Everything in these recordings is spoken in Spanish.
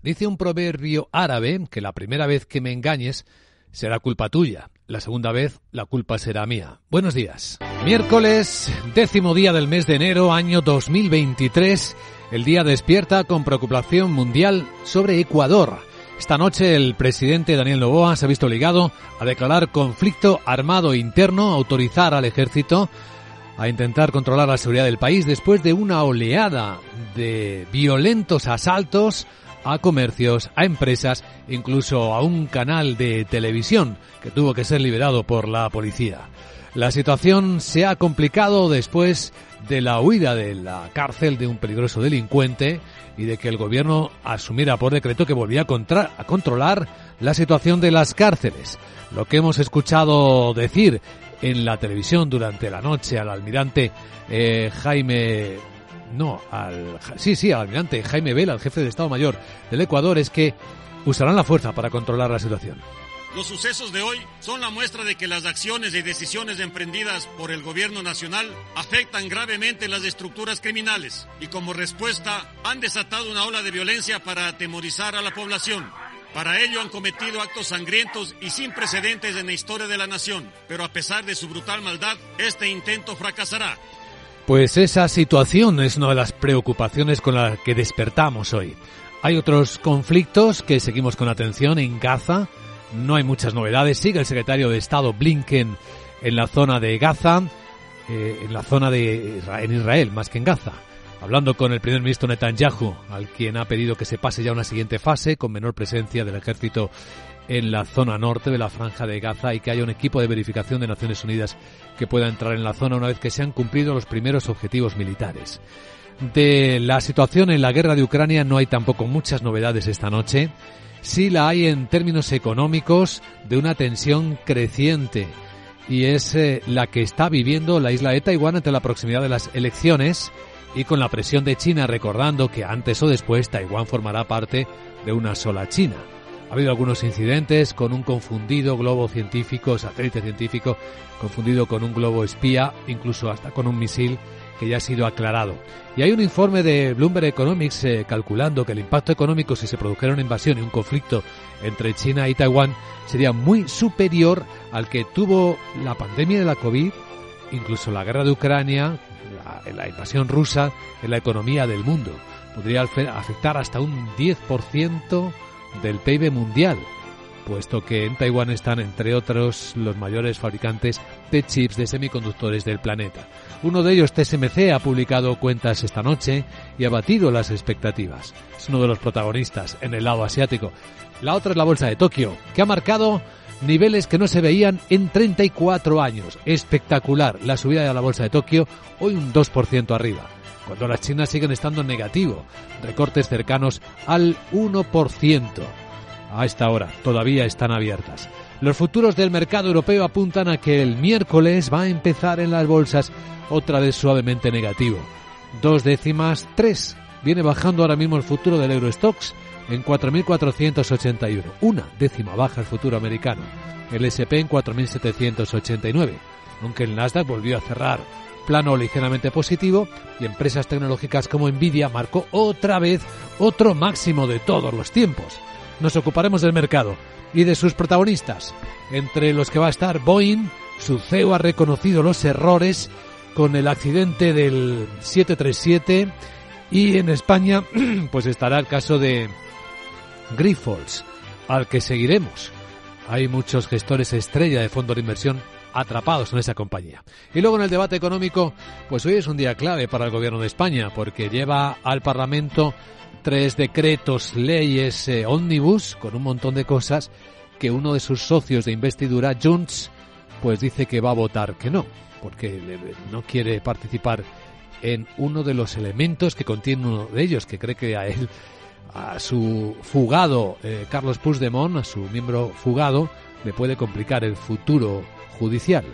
Dice un proverbio árabe que la primera vez que me engañes será culpa tuya, la segunda vez la culpa será mía. Buenos días. Miércoles, décimo día del mes de enero, año 2023. El día despierta con preocupación mundial sobre Ecuador. Esta noche el presidente Daniel Novoa se ha visto obligado a declarar conflicto armado interno, autorizar al ejército a intentar controlar la seguridad del país después de una oleada de violentos asaltos a comercios, a empresas, incluso a un canal de televisión que tuvo que ser liberado por la policía. La situación se ha complicado después de la huida de la cárcel de un peligroso delincuente y de que el gobierno asumiera por decreto que volvía a, controlar la situación de las cárceles. Lo que hemos escuchado decir en la televisión durante la noche al almirante eh, Jaime no, al sí, sí, al almirante Jaime Vela, al jefe de Estado Mayor del Ecuador, es que usarán la fuerza para controlar la situación. Los sucesos de hoy son la muestra de que las acciones y decisiones emprendidas por el gobierno nacional afectan gravemente las estructuras criminales y como respuesta han desatado una ola de violencia para atemorizar a la población. Para ello han cometido actos sangrientos y sin precedentes en la historia de la nación, pero a pesar de su brutal maldad, este intento fracasará. Pues esa situación es una de las preocupaciones con las que despertamos hoy. Hay otros conflictos que seguimos con atención en Gaza. No hay muchas novedades. Sigue el secretario de Estado Blinken en la zona de Gaza, eh, en la zona de en Israel, más que en Gaza. Hablando con el primer ministro Netanyahu, al quien ha pedido que se pase ya a una siguiente fase con menor presencia del ejército en la zona norte de la franja de Gaza y que haya un equipo de verificación de Naciones Unidas que pueda entrar en la zona una vez que se han cumplido los primeros objetivos militares. De la situación en la guerra de Ucrania no hay tampoco muchas novedades esta noche. Sí la hay en términos económicos de una tensión creciente y es eh, la que está viviendo la isla de Taiwán ante la proximidad de las elecciones y con la presión de China recordando que antes o después Taiwán formará parte de una sola China. Ha habido algunos incidentes con un confundido globo científico, satélite científico, confundido con un globo espía, incluso hasta con un misil que ya ha sido aclarado. Y hay un informe de Bloomberg Economics eh, calculando que el impacto económico si se produjera una invasión y un conflicto entre China y Taiwán sería muy superior al que tuvo la pandemia de la COVID, incluso la guerra de Ucrania, la, la invasión rusa en la economía del mundo. Podría afectar hasta un 10% del PIB mundial, puesto que en Taiwán están, entre otros, los mayores fabricantes de chips de semiconductores del planeta. Uno de ellos, TSMC, ha publicado cuentas esta noche y ha batido las expectativas. Es uno de los protagonistas en el lado asiático. La otra es la bolsa de Tokio, que ha marcado niveles que no se veían en 34 años. Espectacular la subida de la bolsa de Tokio, hoy un 2% arriba cuando las chinas siguen estando en negativo, recortes cercanos al 1%. A esta hora todavía están abiertas. Los futuros del mercado europeo apuntan a que el miércoles va a empezar en las bolsas otra vez suavemente negativo. Dos décimas, tres. Viene bajando ahora mismo el futuro del Eurostox en 4.481. Una décima baja el futuro americano. El SP en 4.789. Aunque el Nasdaq volvió a cerrar plano ligeramente positivo y empresas tecnológicas como Nvidia marcó otra vez otro máximo de todos los tiempos. Nos ocuparemos del mercado y de sus protagonistas, entre los que va a estar Boeing, su CEO ha reconocido los errores con el accidente del 737 y en España pues estará el caso de Grifols, al que seguiremos. Hay muchos gestores estrella de fondos de inversión atrapados en esa compañía. Y luego en el debate económico, pues hoy es un día clave para el gobierno de España, porque lleva al Parlamento tres decretos, leyes eh, ómnibus, con un montón de cosas que uno de sus socios de investidura, Junts, pues dice que va a votar que no, porque no quiere participar en uno de los elementos que contiene uno de ellos, que cree que a él, a su fugado eh, Carlos Puigdemont, a su miembro fugado, le puede complicar el futuro judicial.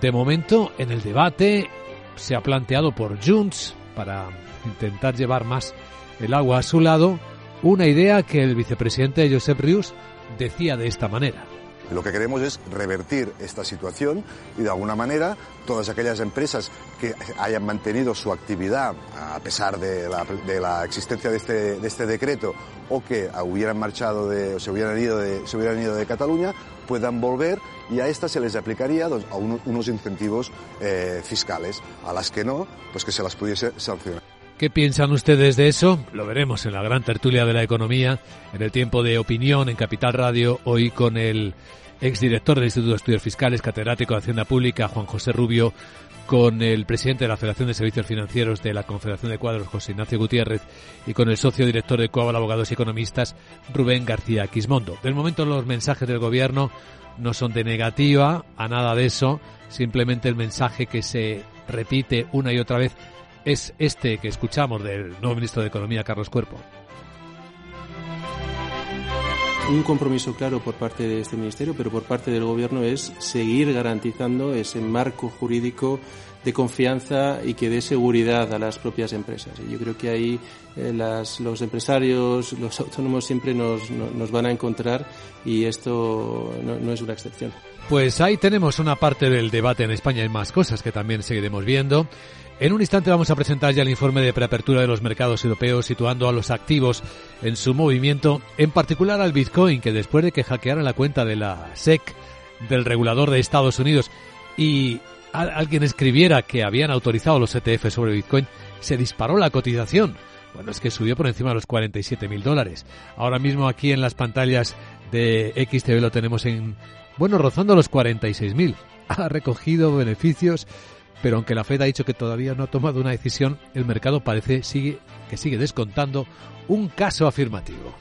De momento, en el debate se ha planteado por Junts, para intentar llevar más el agua a su lado, una idea que el vicepresidente Josep Rius decía de esta manera. Lo que queremos es revertir esta situación y de alguna manera todas aquellas empresas que hayan mantenido su actividad a pesar de la, existencia de este, de este, decreto o que hubieran marchado de, o se hubieran ido de, se hubieran ido de Cataluña puedan volver y a estas se les aplicaría a unos incentivos eh, fiscales. A las que no, pues que se las pudiese sancionar. ¿Qué piensan ustedes de eso? Lo veremos en la gran tertulia de la economía, en el tiempo de opinión en Capital Radio, hoy con el exdirector del Instituto de Estudios Fiscales, catedrático de Hacienda Pública, Juan José Rubio, con el presidente de la Federación de Servicios Financieros de la Confederación de Cuadros, José Ignacio Gutiérrez, y con el socio director de Coabal Abogados y Economistas, Rubén García Quismondo. Del momento los mensajes del Gobierno no son de negativa, a nada de eso, simplemente el mensaje que se repite una y otra vez es este que escuchamos del nuevo ministro de Economía, Carlos Cuerpo. Un compromiso claro por parte de este ministerio, pero por parte del Gobierno es seguir garantizando ese marco jurídico de confianza y que dé seguridad a las propias empresas. Y yo creo que ahí eh, los empresarios, los autónomos siempre nos, nos, van a encontrar y esto no, es una excepción. Pues ahí tenemos una parte del debate en España y más cosas que también seguiremos viendo. En un instante vamos a presentar ya el informe de preapertura de los mercados europeos situando a los activos en su movimiento, en particular al Bitcoin, que después de que hackearan la cuenta de la SEC, del regulador de Estados Unidos, y alguien escribiera que habían autorizado los ETF sobre Bitcoin, se disparó la cotización. Bueno, es que subió por encima de los 47 mil dólares. Ahora mismo aquí en las pantallas de XTV lo tenemos en, bueno, rozando los 46 mil. Ha recogido beneficios pero aunque la Fed ha dicho que todavía no ha tomado una decisión, el mercado parece sigue, que sigue descontando un caso afirmativo.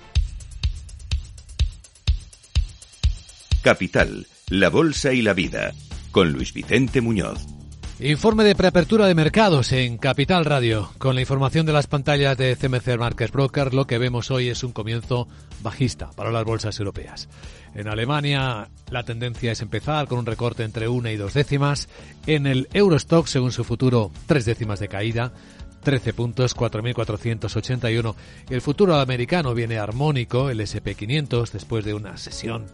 Capital, la Bolsa y la Vida, con Luis Vicente Muñoz. Informe de preapertura de mercados en Capital Radio. Con la información de las pantallas de CMC Markets Broker, lo que vemos hoy es un comienzo bajista para las bolsas europeas. En Alemania la tendencia es empezar con un recorte entre una y dos décimas. En el Eurostock, según su futuro, tres décimas de caída. 13 puntos, 4.481. El futuro americano viene armónico, el SP500, después de una sesión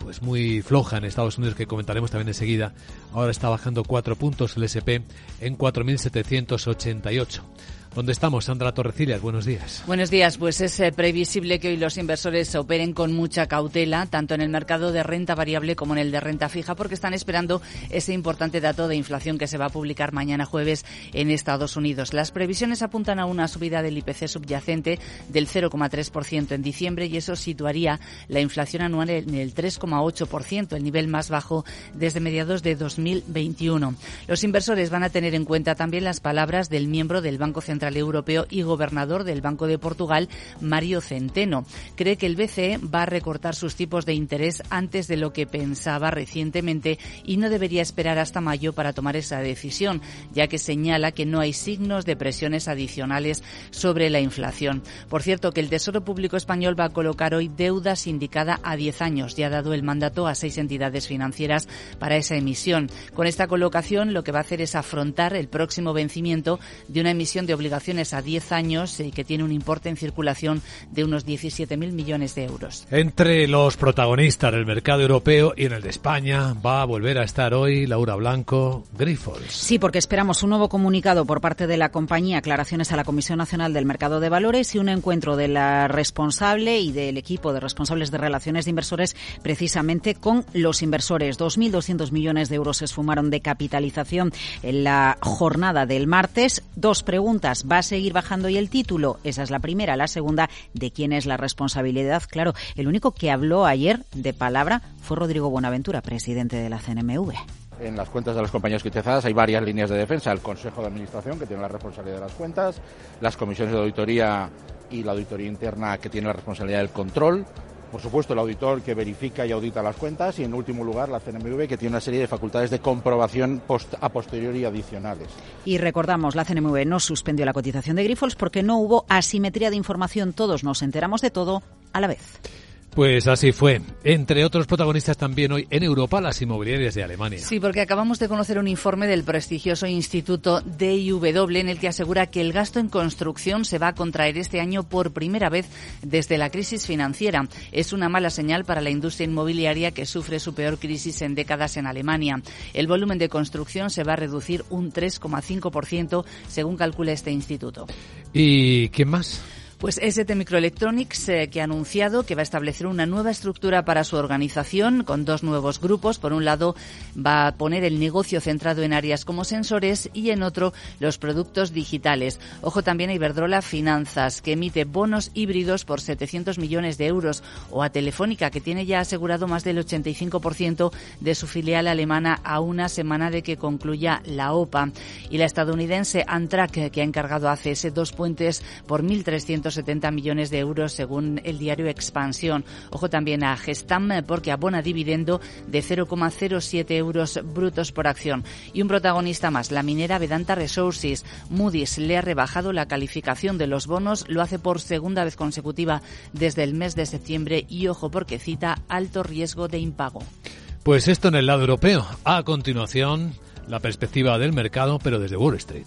pues muy floja en Estados Unidos que comentaremos también enseguida. Ahora está bajando 4 puntos el SP en 4.788. ¿Dónde estamos, Sandra Torrecillas? Buenos días. Buenos días. Pues es eh, previsible que hoy los inversores operen con mucha cautela, tanto en el mercado de renta variable como en el de renta fija, porque están esperando ese importante dato de inflación que se va a publicar mañana jueves en Estados Unidos. Las previsiones apuntan a una subida del IPC subyacente del 0,3% en diciembre y eso situaría la inflación anual en el 3,8%, el nivel más bajo desde mediados de 2021. Los inversores van a tener en cuenta también las palabras del miembro del Banco Central Central Europeo y gobernador del Banco de Portugal, Mario Centeno. Cree que el BCE va a recortar sus tipos de interés antes de lo que pensaba recientemente y no debería esperar hasta mayo para tomar esa decisión, ya que señala que no hay signos de presiones adicionales sobre la inflación. Por cierto, que el Tesoro Público Español va a colocar hoy deuda sindicada a 10 años y ha dado el mandato a seis entidades financieras para esa emisión. Con esta colocación lo que va a hacer es afrontar el próximo vencimiento de una emisión de obligaciones obligaciones a 10 años y que tiene un importe en circulación de unos 17.000 millones de euros. Entre los protagonistas del mercado europeo y en el de España va a volver a estar hoy Laura Blanco, Grifols. Sí, porque esperamos un nuevo comunicado por parte de la compañía, aclaraciones a la Comisión Nacional del Mercado de Valores y un encuentro de la responsable y del equipo de responsables de relaciones de inversores precisamente con los inversores. 2.200 millones de euros se esfumaron de capitalización en la jornada del martes. Dos preguntas ¿Va a seguir bajando y el título? Esa es la primera. La segunda, ¿de quién es la responsabilidad? Claro, el único que habló ayer de palabra fue Rodrigo Buenaventura, presidente de la CNMV. En las cuentas de las compañías cotizadas hay varias líneas de defensa. El Consejo de Administración, que tiene la responsabilidad de las cuentas, las comisiones de auditoría y la auditoría interna, que tiene la responsabilidad del control, por supuesto, el auditor que verifica y audita las cuentas y, en último lugar, la CNMV que tiene una serie de facultades de comprobación a posteriori adicionales. Y recordamos, la CNMV no suspendió la cotización de Grifols porque no hubo asimetría de información. Todos nos enteramos de todo a la vez. Pues así fue. Entre otros protagonistas también hoy en Europa, las inmobiliarias de Alemania. Sí, porque acabamos de conocer un informe del prestigioso Instituto DIW en el que asegura que el gasto en construcción se va a contraer este año por primera vez desde la crisis financiera. Es una mala señal para la industria inmobiliaria que sufre su peor crisis en décadas en Alemania. El volumen de construcción se va a reducir un 3,5% según calcula este instituto. ¿Y qué más? Pues ST Microelectronics, eh, que ha anunciado que va a establecer una nueva estructura para su organización con dos nuevos grupos. Por un lado, va a poner el negocio centrado en áreas como sensores y en otro, los productos digitales. Ojo también a Iberdrola Finanzas, que emite bonos híbridos por 700 millones de euros, o a Telefónica, que tiene ya asegurado más del 85% de su filial alemana a una semana de que concluya la OPA. Y la estadounidense Antrac, que ha encargado a CS dos puentes por 1.300 70 millones de euros según el diario Expansión. Ojo también a Gestam porque abona dividendo de 0,07 euros brutos por acción. Y un protagonista más, la minera Vedanta Resources. Moody's le ha rebajado la calificación de los bonos, lo hace por segunda vez consecutiva desde el mes de septiembre y ojo porque cita alto riesgo de impago. Pues esto en el lado europeo. A continuación, la perspectiva del mercado, pero desde Wall Street.